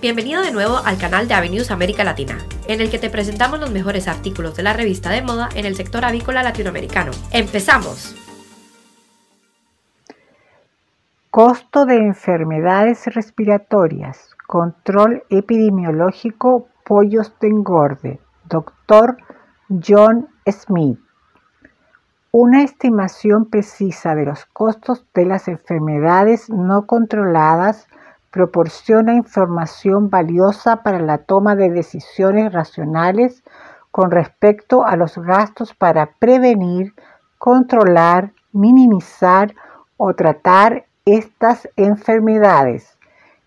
Bienvenido de nuevo al canal de Avenues América Latina, en el que te presentamos los mejores artículos de la revista de moda en el sector avícola latinoamericano. ¡Empezamos! Costo de enfermedades respiratorias. Control epidemiológico pollos de engorde. Doctor John Smith. Una estimación precisa de los costos de las enfermedades no controladas proporciona información valiosa para la toma de decisiones racionales con respecto a los gastos para prevenir, controlar, minimizar o tratar estas enfermedades,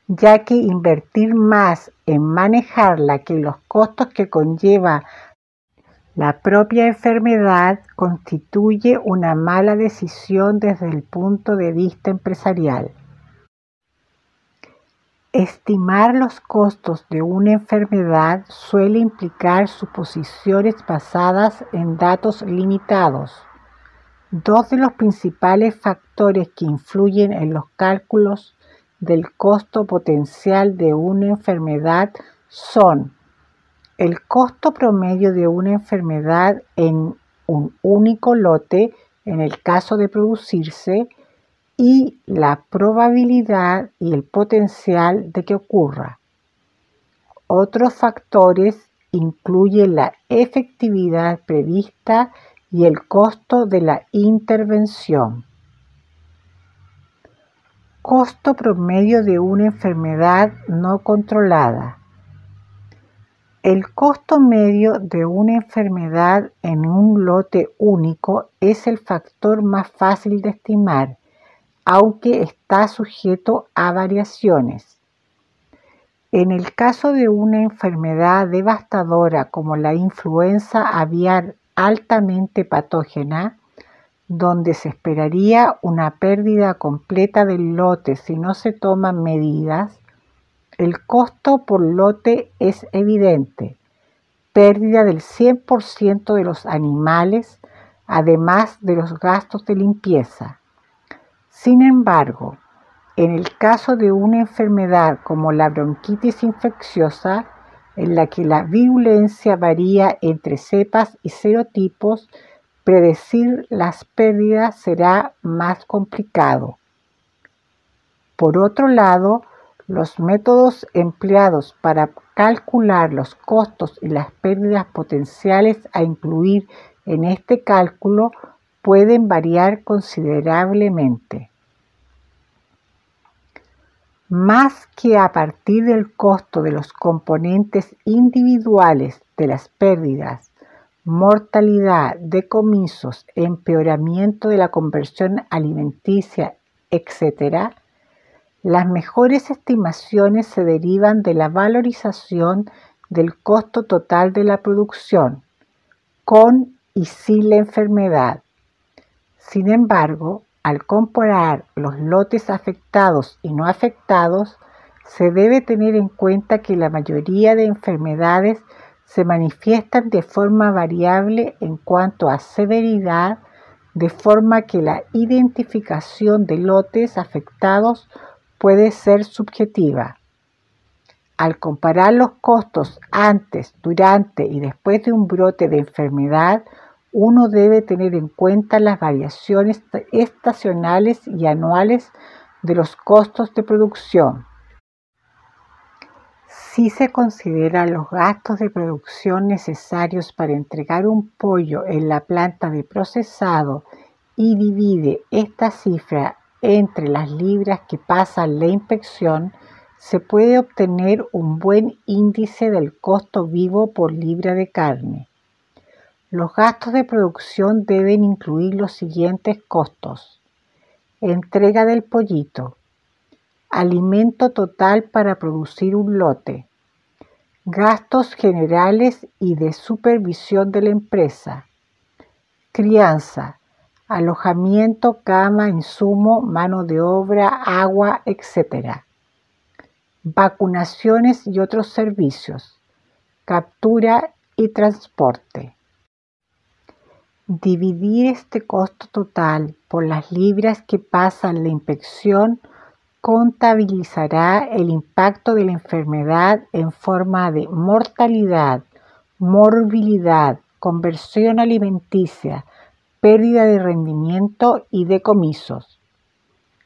ya que invertir más en manejarla que los costos que conlleva la propia enfermedad constituye una mala decisión desde el punto de vista empresarial. Estimar los costos de una enfermedad suele implicar suposiciones basadas en datos limitados. Dos de los principales factores que influyen en los cálculos del costo potencial de una enfermedad son el costo promedio de una enfermedad en un único lote en el caso de producirse y la probabilidad y el potencial de que ocurra. Otros factores incluyen la efectividad prevista y el costo de la intervención. Costo promedio de una enfermedad no controlada. El costo medio de una enfermedad en un lote único es el factor más fácil de estimar aunque está sujeto a variaciones. En el caso de una enfermedad devastadora como la influenza aviar altamente patógena, donde se esperaría una pérdida completa del lote si no se toman medidas, el costo por lote es evidente, pérdida del 100% de los animales, además de los gastos de limpieza. Sin embargo, en el caso de una enfermedad como la bronquitis infecciosa, en la que la virulencia varía entre cepas y serotipos, predecir las pérdidas será más complicado. Por otro lado, los métodos empleados para calcular los costos y las pérdidas potenciales a incluir en este cálculo pueden variar considerablemente más que a partir del costo de los componentes individuales de las pérdidas, mortalidad, decomisos, empeoramiento de la conversión alimenticia, etc., las mejores estimaciones se derivan de la valorización del costo total de la producción, con y sin la enfermedad. Sin embargo, al comparar los lotes afectados y no afectados, se debe tener en cuenta que la mayoría de enfermedades se manifiestan de forma variable en cuanto a severidad, de forma que la identificación de lotes afectados puede ser subjetiva. Al comparar los costos antes, durante y después de un brote de enfermedad, uno debe tener en cuenta las variaciones estacionales y anuales de los costos de producción. Si se consideran los gastos de producción necesarios para entregar un pollo en la planta de procesado y divide esta cifra entre las libras que pasan la inspección, se puede obtener un buen índice del costo vivo por libra de carne. Los gastos de producción deben incluir los siguientes costos. Entrega del pollito. Alimento total para producir un lote. Gastos generales y de supervisión de la empresa. Crianza. Alojamiento, cama, insumo, mano de obra, agua, etc. Vacunaciones y otros servicios. Captura y transporte. Dividir este costo total por las libras que pasan la inspección contabilizará el impacto de la enfermedad en forma de mortalidad, morbilidad, conversión alimenticia, pérdida de rendimiento y decomisos.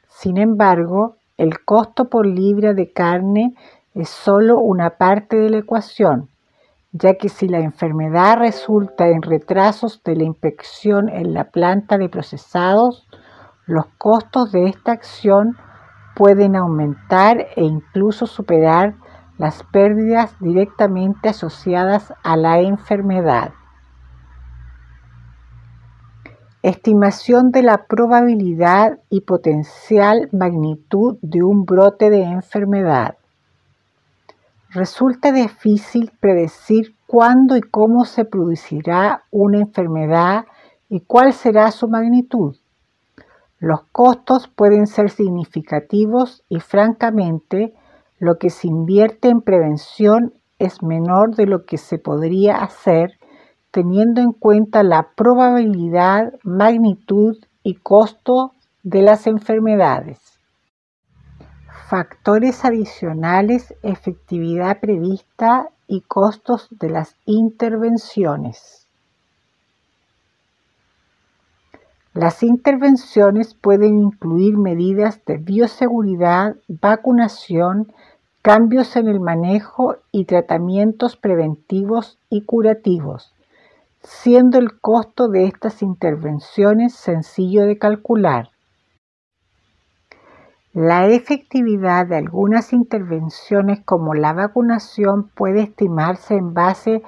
Sin embargo, el costo por libra de carne es solo una parte de la ecuación, ya que si la enfermedad resulta en retrasos de la inspección en la planta de procesados, los costos de esta acción pueden aumentar e incluso superar las pérdidas directamente asociadas a la enfermedad. Estimación de la probabilidad y potencial magnitud de un brote de enfermedad. Resulta difícil predecir cuándo y cómo se producirá una enfermedad y cuál será su magnitud. Los costos pueden ser significativos y francamente lo que se invierte en prevención es menor de lo que se podría hacer teniendo en cuenta la probabilidad, magnitud y costo de las enfermedades. Factores adicionales, efectividad prevista y costos de las intervenciones. Las intervenciones pueden incluir medidas de bioseguridad, vacunación, cambios en el manejo y tratamientos preventivos y curativos, siendo el costo de estas intervenciones sencillo de calcular. La efectividad de algunas intervenciones como la vacunación puede estimarse en base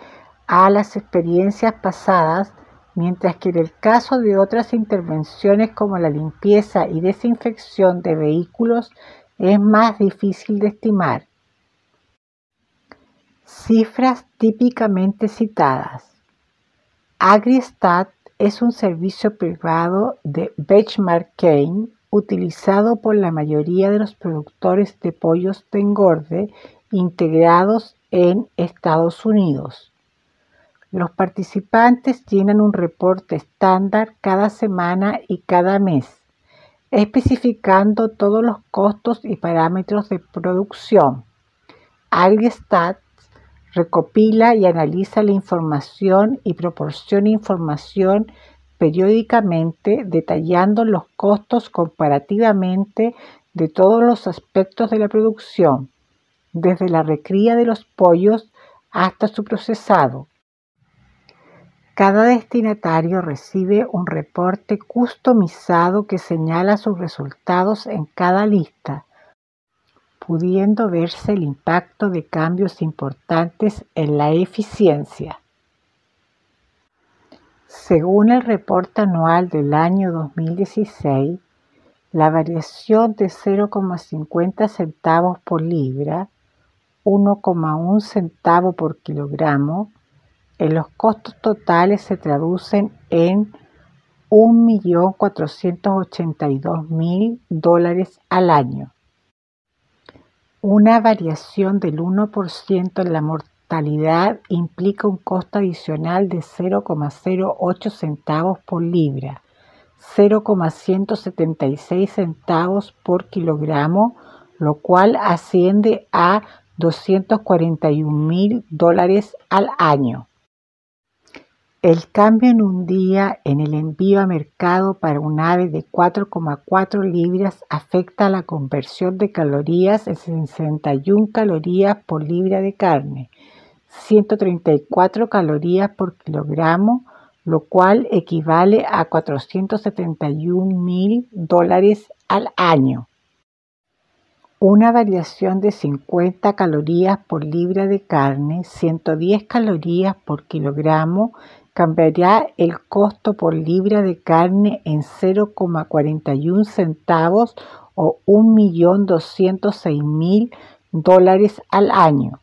a las experiencias pasadas, mientras que en el caso de otras intervenciones como la limpieza y desinfección de vehículos es más difícil de estimar. Cifras típicamente citadas. AgriStat es un servicio privado de benchmarking utilizado por la mayoría de los productores de pollos de engorde integrados en Estados Unidos. Los participantes llenan un reporte estándar cada semana y cada mes, especificando todos los costos y parámetros de producción. AgriStat recopila y analiza la información y proporciona información periódicamente detallando los costos comparativamente de todos los aspectos de la producción, desde la recría de los pollos hasta su procesado. Cada destinatario recibe un reporte customizado que señala sus resultados en cada lista, pudiendo verse el impacto de cambios importantes en la eficiencia. Según el reporte anual del año 2016, la variación de 0,50 centavos por libra, 1,1 centavo por kilogramo, en los costos totales se traducen en 1.482.000 dólares al año. Una variación del 1% en la mortalidad implica un costo adicional de 0,08 centavos por libra, 0,176 centavos por kilogramo, lo cual asciende a 241 mil dólares al año. El cambio en un día en el envío a mercado para un ave de 4,4 libras afecta la conversión de calorías en 61 calorías por libra de carne, 134 calorías por kilogramo, lo cual equivale a 471 mil dólares al año. Una variación de 50 calorías por libra de carne, 110 calorías por kilogramo cambiará el costo por libra de carne en 0,41 centavos o 1.206.000 dólares al año.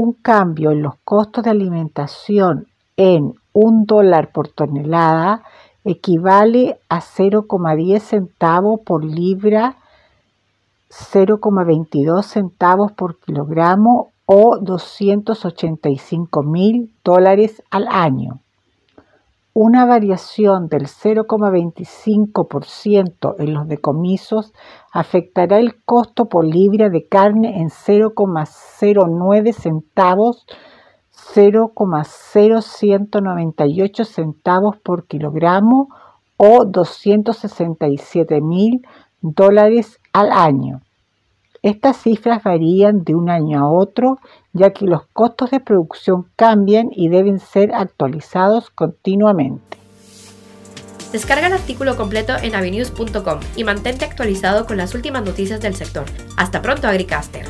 Un cambio en los costos de alimentación en un dólar por tonelada equivale a 0,10 centavos por libra, 0,22 centavos por kilogramo o 285 mil dólares al año. Una variación del 0,25% en los decomisos afectará el costo por libra de carne en 0,09 centavos, 0,0198 centavos por kilogramo o 267 mil dólares al año. Estas cifras varían de un año a otro, ya que los costos de producción cambian y deben ser actualizados continuamente. Descarga el artículo completo en avenews.com y mantente actualizado con las últimas noticias del sector. Hasta pronto, Agricaster.